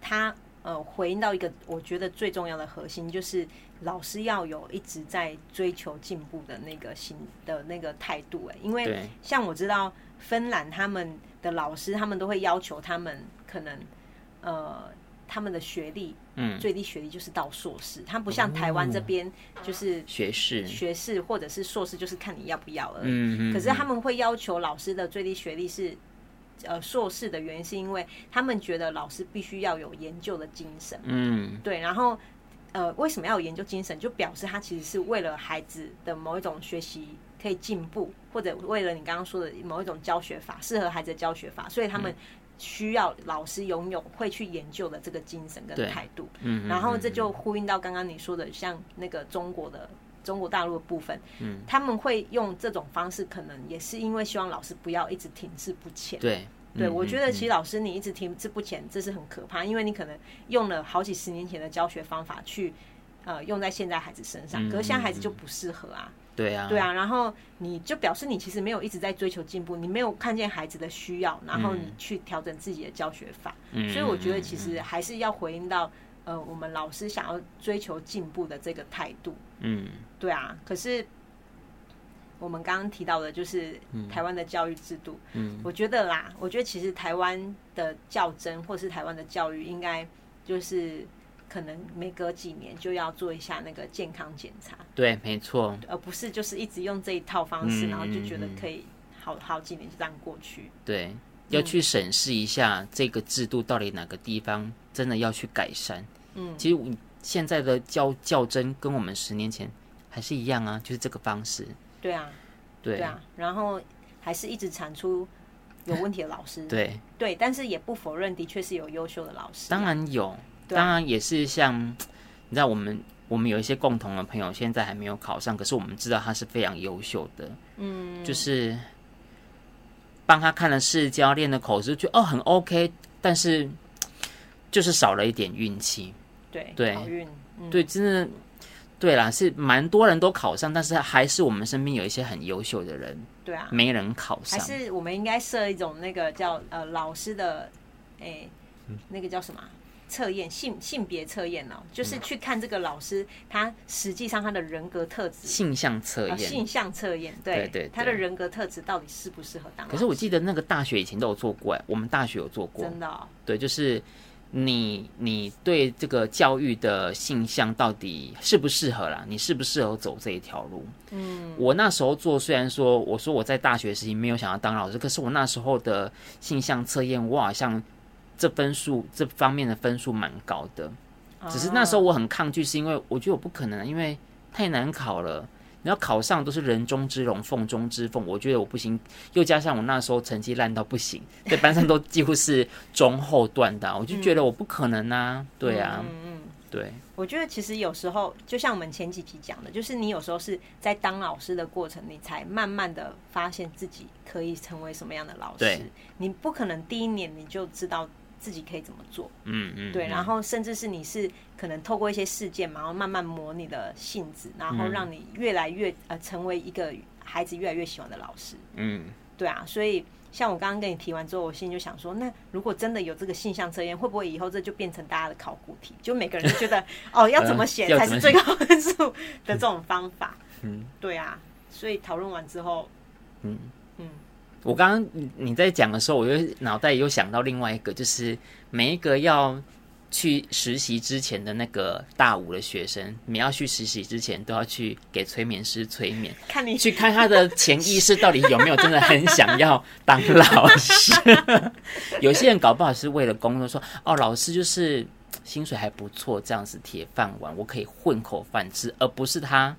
他呃回应到一个我觉得最重要的核心，就是老师要有一直在追求进步的那个心的那个态度。哎，因为像我知道芬兰他们的老师，他们都会要求他们可能呃。他们的学历，嗯，最低学历就是到硕士，他们不像台湾这边就是学士，学士或者是硕士，就是看你要不要而已。嗯，可是他们会要求老师的最低学历是呃硕士的原因，是因为他们觉得老师必须要有研究的精神。嗯，对。然后呃，为什么要有研究精神？就表示他其实是为了孩子的某一种学习可以进步，或者为了你刚刚说的某一种教学法适合孩子的教学法，所以他们。需要老师拥有会去研究的这个精神跟态度，嗯，然后这就呼应到刚刚你说的，像那个中国的中国大陆的部分，嗯，他们会用这种方式，可能也是因为希望老师不要一直停滞不前，对，对，我觉得其实老师你一直停滞不前，这是很可怕，因为你可能用了好几十年前的教学方法去，呃，用在现在孩子身上，可是现在孩子就不适合啊。对啊，对啊，然后你就表示你其实没有一直在追求进步，你没有看见孩子的需要，然后你去调整自己的教学法。嗯，所以我觉得其实还是要回应到，呃，我们老师想要追求进步的这个态度。嗯，对啊。可是我们刚刚提到的就是台湾的教育制度。嗯，我觉得啦，我觉得其实台湾的教真或是台湾的教育应该就是。可能每隔几年就要做一下那个健康检查，对，没错，而不是就是一直用这一套方式，嗯、然后就觉得可以好好几年就这样过去。对，要去审视一下这个制度到底哪个地方真的要去改善。嗯，其实我现在的较较真跟我们十年前还是一样啊，就是这个方式。对啊，对，对啊，然后还是一直产出有问题的老师。对对，但是也不否认，的确是有优秀的老师，当然有。当然也是像，你知道我们我们有一些共同的朋友，现在还没有考上，可是我们知道他是非常优秀的，嗯，就是帮他看了试教练的口试，就哦很 OK，但是就是少了一点运气，对对。考运，嗯、对，真的对啦，是蛮多人都考上，但是还是我们身边有一些很优秀的人，对啊，没人考上。还是我们应该设一种那个叫呃老师的，哎，那个叫什么？测验性性别测验哦，就是去看这个老师，他实际上他的人格特质，性向测验，性向测验，对对对，他的人格特质到底适不适合当？可是我记得那个大学以前都有做过，哎，我们大学有做过，真的，对，就是你你对这个教育的性向到底适不适合啦？你适不适合走这一条路？嗯，我那时候做，虽然说我说我在大学时期没有想要当老师，可是我那时候的性向测验，我好像。这分数这方面的分数蛮高的，只是那时候我很抗拒，是因为我觉得我不可能，因为太难考了。你要考上都是人中之龙，凤中之凤，我觉得我不行。又加上我那时候成绩烂到不行，在班上都几乎是中后段的，我就觉得我不可能啊。对啊，嗯嗯，对。我觉得其实有时候就像我们前几集讲的，就是你有时候是在当老师的过程，你才慢慢的发现自己可以成为什么样的老师。你不可能第一年你就知道。自己可以怎么做？嗯嗯，对，然后甚至是你是可能透过一些事件嘛，然后慢慢磨你的性子，然后让你越来越呃成为一个孩子越来越喜欢的老师。嗯，对啊，所以像我刚刚跟你提完之后，我心里就想说，那如果真的有这个性向测验，会不会以后这就变成大家的考古题？就每个人都觉得 哦，要怎么写才是最高分数的这种方法？嗯，对啊，所以讨论完之后，嗯。我刚刚你在讲的时候，我就脑袋又想到另外一个，就是每一个要去实习之前的那个大五的学生，你要去实习之前都要去给催眠师催眠，看你去看他的潜意识到底有没有真的很想要当老师。有些人搞不好是为了工作，说哦，老师就是薪水还不错，这样子铁饭碗，我可以混口饭吃，而不是他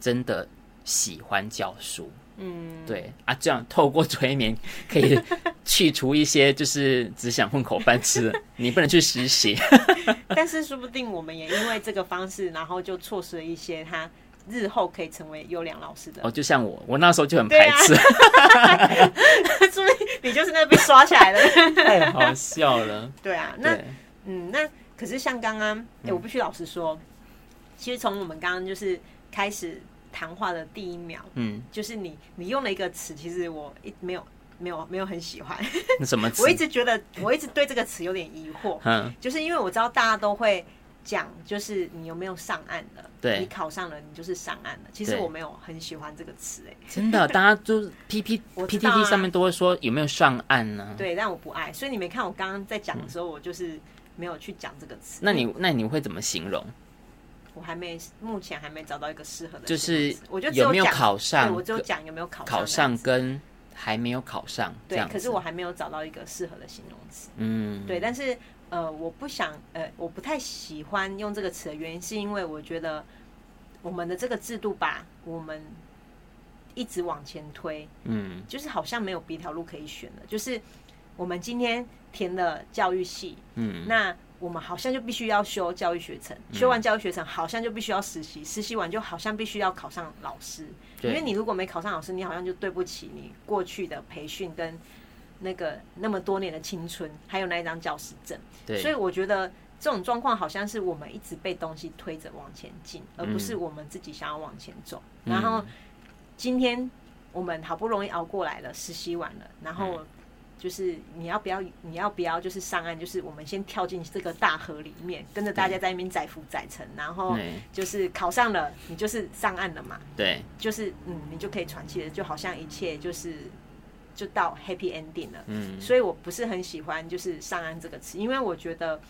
真的喜欢教书。嗯，对啊，这样透过催眠可以去除一些就是只想混口饭吃的，你不能去实习。但是说不定我们也因为这个方式，然后就错失了一些他日后可以成为优良老师的。哦，就像我，我那时候就很排斥。说不定你就是那个被刷起来的，太好笑了。对啊，那嗯，那可是像刚刚，哎，我必须老实说，嗯、其实从我们刚刚就是开始。谈话的第一秒，嗯，就是你，你用了一个词，其实我一没有，没有，没有很喜欢。什么 词？我一直觉得，我一直对这个词有点疑惑。嗯，就是因为我知道大家都会讲，就是你有没有上岸了？对，你考上了，你就是上岸了。其实我没有很喜欢这个词，哎，真的，大家就 P P P T T 上面都会说有没有上岸呢？对，但我不爱，所以你没看我刚刚在讲的时候，我就是没有去讲这个词。那你那你会怎么形容？我还没，目前还没找到一个适合的。就是，我就有没有考上？我就讲有没有考考上跟还没有考上。对，可是我还没有找到一个适合的形容词。嗯，对，但是呃，我不想呃，我不太喜欢用这个词的原因，是因为我觉得我们的这个制度吧我们一直往前推，嗯，就是好像没有别条路可以选了。就是我们今天填了教育系，嗯，那。我们好像就必须要修教育学程，修完教育学程好像就必须要实习，实习完就好像必须要考上老师。因为你如果没考上老师，你好像就对不起你过去的培训跟那个那么多年的青春，还有那一张教师证。所以我觉得这种状况好像是我们一直被东西推着往前进，而不是我们自己想要往前走。然后今天我们好不容易熬过来了，实习完了，然后。就是你要不要？你要不要？就是上岸？就是我们先跳进这个大河里面，跟着大家在那边载浮载沉，然后就是考上了，你就是上岸了嘛。对，就是嗯，你就可以喘气了，就好像一切就是就到 happy ending 了。嗯，所以我不是很喜欢就是上岸这个词，因为我觉得，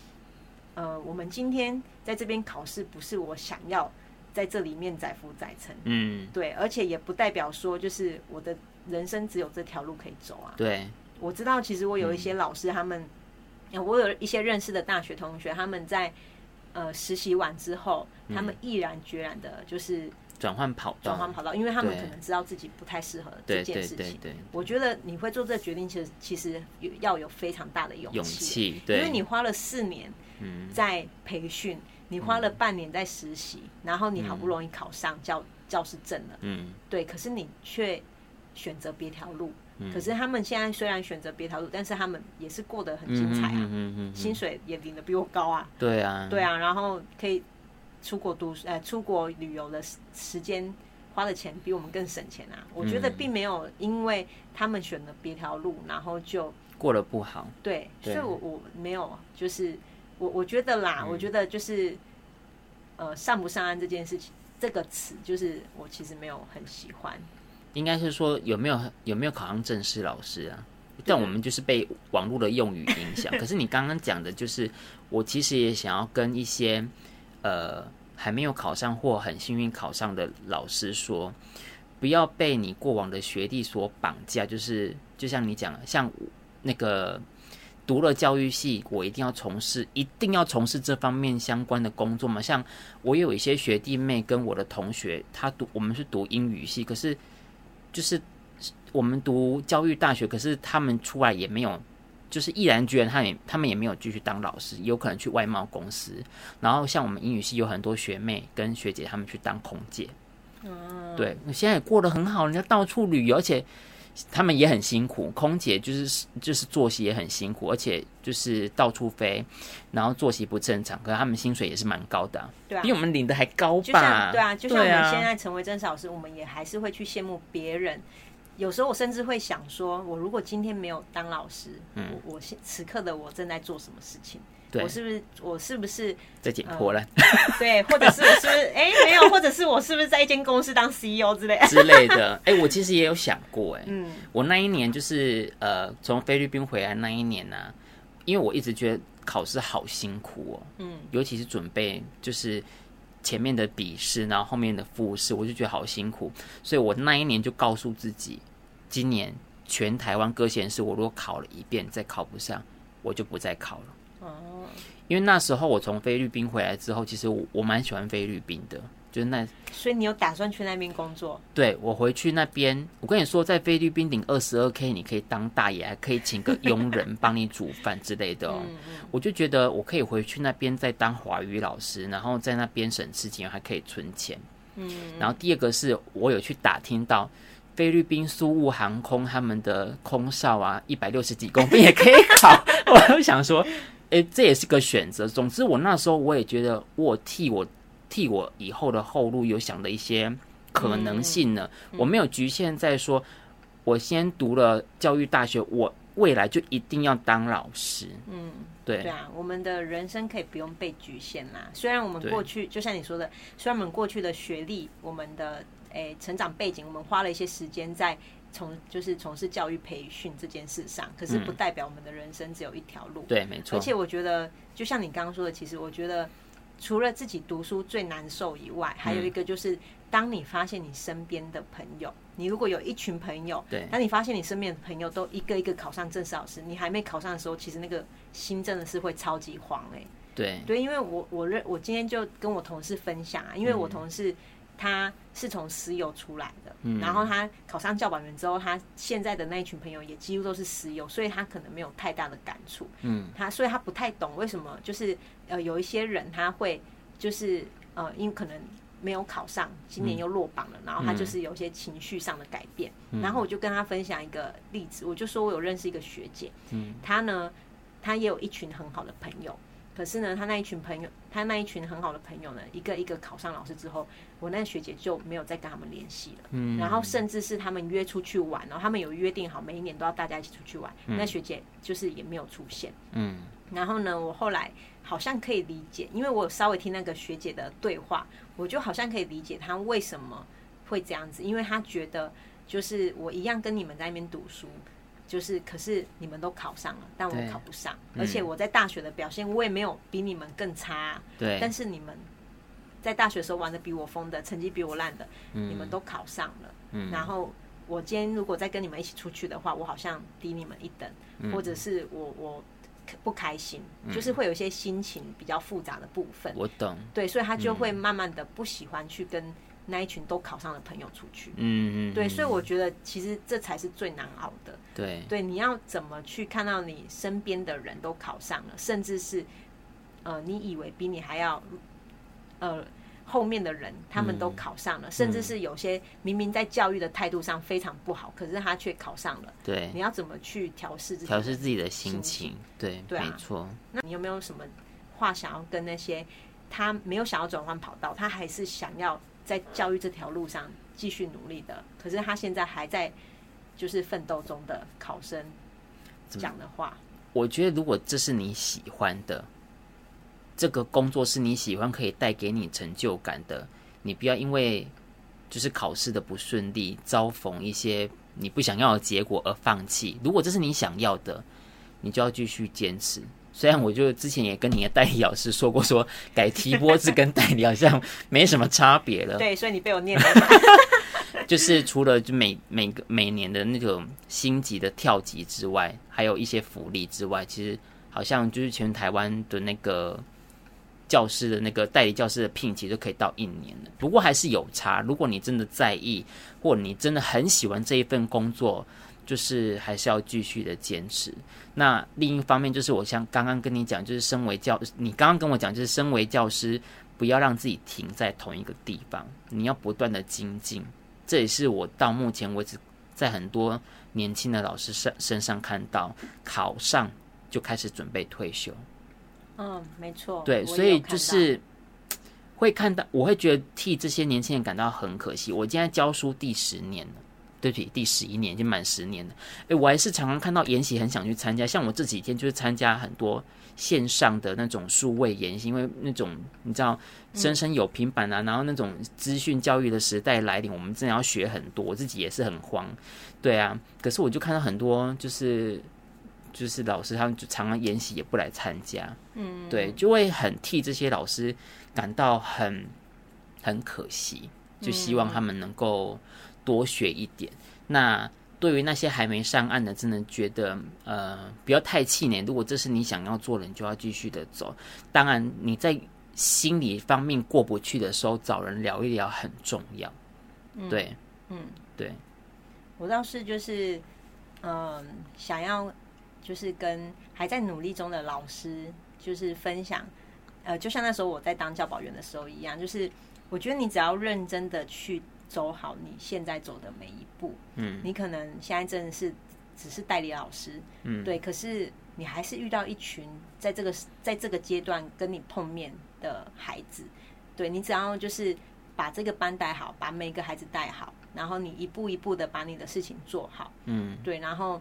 呃，我们今天在这边考试，不是我想要在这里面载浮载沉。嗯，对，而且也不代表说就是我的人生只有这条路可以走啊。对。我知道，其实我有一些老师，他们，我有一些认识的大学同学，他们在呃实习完之后，他们毅然决然的，就是转换跑道，转换跑道，因为他们可能知道自己不太适合这件事情。我觉得你会做这个决定，其实其实要有非常大的勇气，因为你花了四年在培训，你花了半年在实习，然后你好不容易考上教教师证了，嗯，对，可是你却。选择别条路。嗯、可是他们现在虽然选择别条路，但是他们也是过得很精彩啊，嗯嗯薪水也领的比我高啊。对啊，对啊，然后可以出国读呃出国旅游的时间花的钱比我们更省钱啊。我觉得并没有因为他们选了别条路，然后就过得不好。对，对所以我我没有就是我我觉得啦，嗯、我觉得就是呃上不上岸这件事情这个词，就是我其实没有很喜欢。应该是说有没有有没有考上正式老师啊？但我们就是被网络的用语影响。可是你刚刚讲的，就是我其实也想要跟一些呃还没有考上或很幸运考上的老师说，不要被你过往的学历所绑架。就是就像你讲的，像那个读了教育系，我一定要从事一定要从事这方面相关的工作嘛？像我有一些学弟妹跟我的同学，他读我们是读英语系，可是。就是我们读教育大学，可是他们出来也没有，就是毅然决然，他也他们也没有继续当老师，有可能去外贸公司。然后像我们英语系有很多学妹跟学姐，他们去当空姐。嗯，对，现在也过得很好，人家到处旅游，而且。他们也很辛苦，空姐就是就是作息也很辛苦，而且就是到处飞，然后作息不正常，可是他们薪水也是蛮高的，啊，对啊，比我们领的还高吧？对啊，就像我们现在成为正式老师，我们也还是会去羡慕别人。有时候我甚至会想说，我如果今天没有当老师，嗯，我我现此刻的我正在做什么事情？对我是不是我是不是在捡破烂？对，或者是我是不是哎、欸、没有，或者是我是不是在一间公司当 CEO 之类 之类的？哎、欸，我其实也有想过、欸，哎，嗯，我那一年就是呃从菲律宾回来那一年呢、啊，因为我一直觉得考试好辛苦哦，嗯，尤其是准备就是前面的笔试，然后后面的复试，我就觉得好辛苦，所以我那一年就告诉自己，今年全台湾各县市，我如果考了一遍再考不上，我就不再考了。哦，因为那时候我从菲律宾回来之后，其实我我蛮喜欢菲律宾的，就是那，所以你有打算去那边工作？对，我回去那边，我跟你说，在菲律宾领二十二 K，你可以当大爷，还可以请个佣人帮你煮饭之类的哦。嗯嗯，我就觉得我可以回去那边再当华语老师，然后在那边省吃俭用，还可以存钱。嗯，然后第二个是我有去打听到菲律宾苏雾航空他们的空少啊，一百六十几公分也可以考，我就想说。哎，这也是个选择。总之，我那时候我也觉得，我替我替我以后的后路有想的一些可能性呢。我没有局限在说，我先读了教育大学，我未来就一定要当老师。嗯，对。对啊，我们的人生可以不用被局限啦。虽然我们过去，就像你说的，虽然我们过去的学历、我们的诶成长背景，我们花了一些时间在。从就是从事教育培训这件事上，可是不代表我们的人生只有一条路。嗯、对，没错。而且我觉得，就像你刚刚说的，其实我觉得，除了自己读书最难受以外，还有一个就是，当你发现你身边的朋友，你如果有一群朋友，对，当你发现你身边的朋友都一个一个考上正式老师，你还没考上的时候，其实那个心真的是会超级慌哎、欸。对对，因为我我认我今天就跟我同事分享啊，因为我同事。嗯他是从石油出来的，嗯、然后他考上教保员之后，他现在的那一群朋友也几乎都是石油，所以他可能没有太大的感触。嗯，他所以他不太懂为什么，就是呃有一些人他会就是呃因为可能没有考上，今年又落榜了，嗯、然后他就是有一些情绪上的改变。嗯、然后我就跟他分享一个例子，我就说我有认识一个学姐，嗯，她呢，她也有一群很好的朋友。可是呢，他那一群朋友，他那一群很好的朋友呢，一个一个考上老师之后，我那个学姐就没有再跟他们联系了。嗯，然后甚至是他们约出去玩，然后他们有约定好每一年都要大家一起出去玩，嗯、那学姐就是也没有出现。嗯，然后呢，我后来好像可以理解，因为我有稍微听那个学姐的对话，我就好像可以理解她为什么会这样子，因为她觉得就是我一样跟你们在那边读书。就是，可是你们都考上了，但我考不上，嗯、而且我在大学的表现，我也没有比你们更差。对，但是你们在大学的时候玩的比我疯的，成绩比我烂的，嗯、你们都考上了。嗯，然后我今天如果再跟你们一起出去的话，我好像低你们一等，嗯、或者是我我不开心，嗯、就是会有一些心情比较复杂的部分。我懂。对，所以他就会慢慢的不喜欢去跟。那一群都考上的朋友出去，嗯嗯，对，所以我觉得其实这才是最难熬的。对，对，你要怎么去看到你身边的人都考上了，甚至是呃，你以为比你还要呃后面的人他们都考上了，嗯、甚至是有些明明在教育的态度上非常不好，可是他却考上了。对，你要怎么去调试自己调试自己的心情？对，对、啊，没错。那你有没有什么话想要跟那些他没有想要转换跑道，他还是想要在教育这条路上继续努力的，可是他现在还在就是奋斗中的考生讲的话？我觉得，如果这是你喜欢的。这个工作是你喜欢，可以带给你成就感的。你不要因为就是考试的不顺利，遭逢一些你不想要的结果而放弃。如果这是你想要的，你就要继续坚持。虽然我就之前也跟你的代理老师说过，说改提拨字跟代理好像没什么差别了。对，所以你被我念了。就是除了就每每个每年的那种星级的跳级之外，还有一些福利之外，其实好像就是全台湾的那个。教师的那个代理教师的聘期都可以到一年了，不过还是有差。如果你真的在意，或你真的很喜欢这一份工作，就是还是要继续的坚持。那另一方面，就是我像刚刚跟你讲，就是身为教，你刚刚跟我讲，就是身为教师，不要让自己停在同一个地方，你要不断的精进。这也是我到目前为止在很多年轻的老师身身上看到，考上就开始准备退休。嗯，没错。对，所以就是会看到，我会觉得替这些年轻人感到很可惜。我今天教书第十年了，对不起，第十一年已经满十年了。哎，我还是常常看到研习，很想去参加。像我这几天就是参加很多线上的那种数位研习，因为那种你知道，生生有平板啊，嗯、然后那种资讯教育的时代来临，我们真的要学很多，我自己也是很慌。对啊，可是我就看到很多就是。就是老师他们就常常研习也不来参加，嗯，对，就会很替这些老师感到很很可惜，就希望他们能够多学一点。嗯、那对于那些还没上岸的，真的觉得呃不要太气馁。如果这是你想要做的，你就要继续的走。当然你在心理方面过不去的时候，找人聊一聊很重要。对，嗯，对。我倒是就是嗯、呃、想要。就是跟还在努力中的老师，就是分享，呃，就像那时候我在当教保员的时候一样，就是我觉得你只要认真的去走好你现在走的每一步，嗯，你可能现在真的是只是代理老师，嗯，对，可是你还是遇到一群在这个在这个阶段跟你碰面的孩子，对，你只要就是把这个班带好，把每个孩子带好，然后你一步一步的把你的事情做好，嗯，对，然后。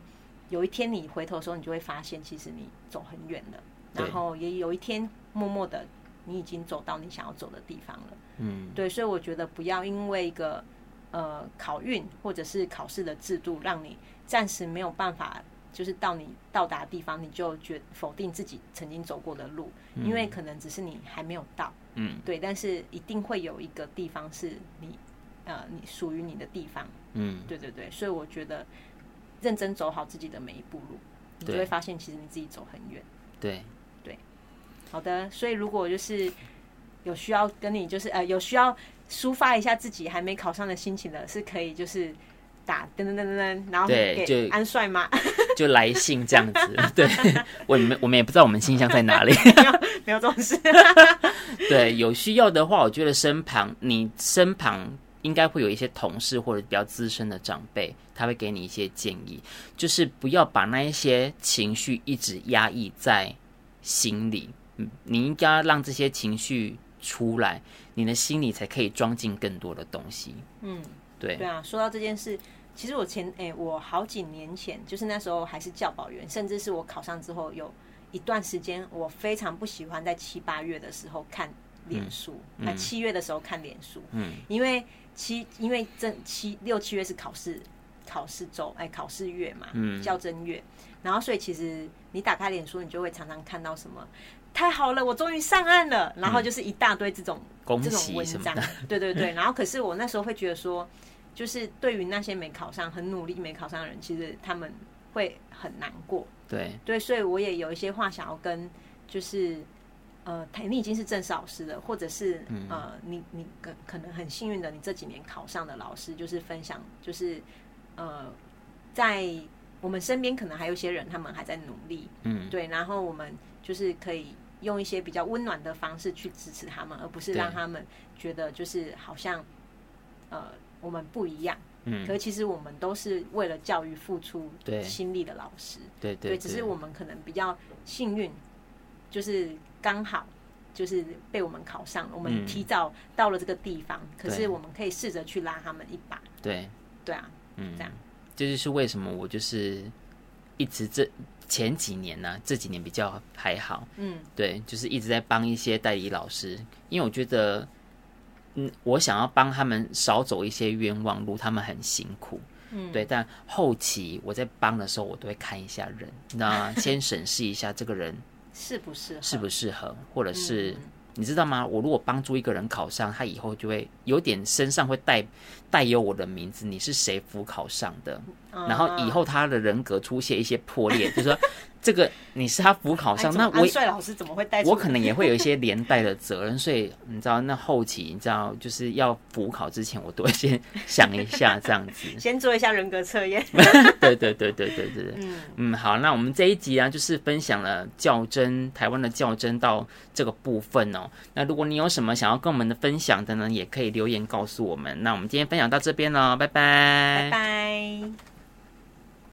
有一天你回头的时候，你就会发现，其实你走很远了。然后也有一天，默默的，你已经走到你想要走的地方了。嗯，对，所以我觉得不要因为一个呃考运或者是考试的制度，让你暂时没有办法，就是到你到达的地方，你就觉否定自己曾经走过的路，因为可能只是你还没有到。嗯，对，但是一定会有一个地方是你呃你属于你的地方。嗯，对对对，所以我觉得。认真走好自己的每一步路，你就会发现其实你自己走很远。对对，好的。所以如果就是有需要跟你就是呃有需要抒发一下自己还没考上的心情的，是可以就是打噔噔噔噔噔，然后给安帅吗？就来信这样子。对，我们我们也不知道我们信箱在哪里，没有没有这种事。对，有需要的话，我觉得身旁你身旁。应该会有一些同事或者比较资深的长辈，他会给你一些建议，就是不要把那一些情绪一直压抑在心里，嗯，你应该让这些情绪出来，你的心里才可以装进更多的东西。嗯，对，对啊。说到这件事，其实我前诶，我好几年前，就是那时候还是教保员，甚至是我考上之后，有一段时间，我非常不喜欢在七八月的时候看脸书，那、嗯、七月的时候看脸书，嗯，因为。七，因为正七六七月是考试考试周，哎，考试月嘛，嗯，校正月，然后所以其实你打开脸书，你就会常常看到什么，太好了，我终于上岸了，然后就是一大堆这种、嗯、这种文章，对对对，然后可是我那时候会觉得说，就是对于那些没考上、很努力没考上的人，其实他们会很难过，对。对，所以我也有一些话想要跟，就是。呃，你已经是正式老师了，或者是呃，你你可可能很幸运的，你这几年考上的老师，就是分享，就是呃，在我们身边可能还有一些人，他们还在努力，嗯，对，然后我们就是可以用一些比较温暖的方式去支持他们，而不是让他们觉得就是好像呃我们不一样。嗯，可是其实我们都是为了教育付出心力的老师。对对，对，只是我们可能比较幸运，就是刚好就是被我们考上，我们提早到了这个地方，可是我们可以试着去拉他们一把。对，对啊，嗯，这样，这就是为什么我就是一直这。前几年呢、啊，这几年比较还好，嗯，对，就是一直在帮一些代理老师，因为我觉得，嗯，我想要帮他们少走一些冤枉路，他们很辛苦，嗯，对，但后期我在帮的时候，我都会看一下人，你知道吗？先审视一下这个人适不适合，适不适合，或者是。你知道吗？我如果帮助一个人考上，他以后就会有点身上会带带有我的名字，你是谁辅考上的？然后以后他的人格出现一些破裂，就是说。这个你是他辅考上，那我帅老师怎么会带？我可能也会有一些连带的责任，所以你知道，那后期你知道，就是要辅考之前，我都会先想一下这样子，先做一下人格测验。对对对对对对，嗯嗯，好，那我们这一集啊，就是分享了较真台湾的较真到这个部分哦。那如果你有什么想要跟我们的分享的呢，也可以留言告诉我们。那我们今天分享到这边了，拜拜，拜拜。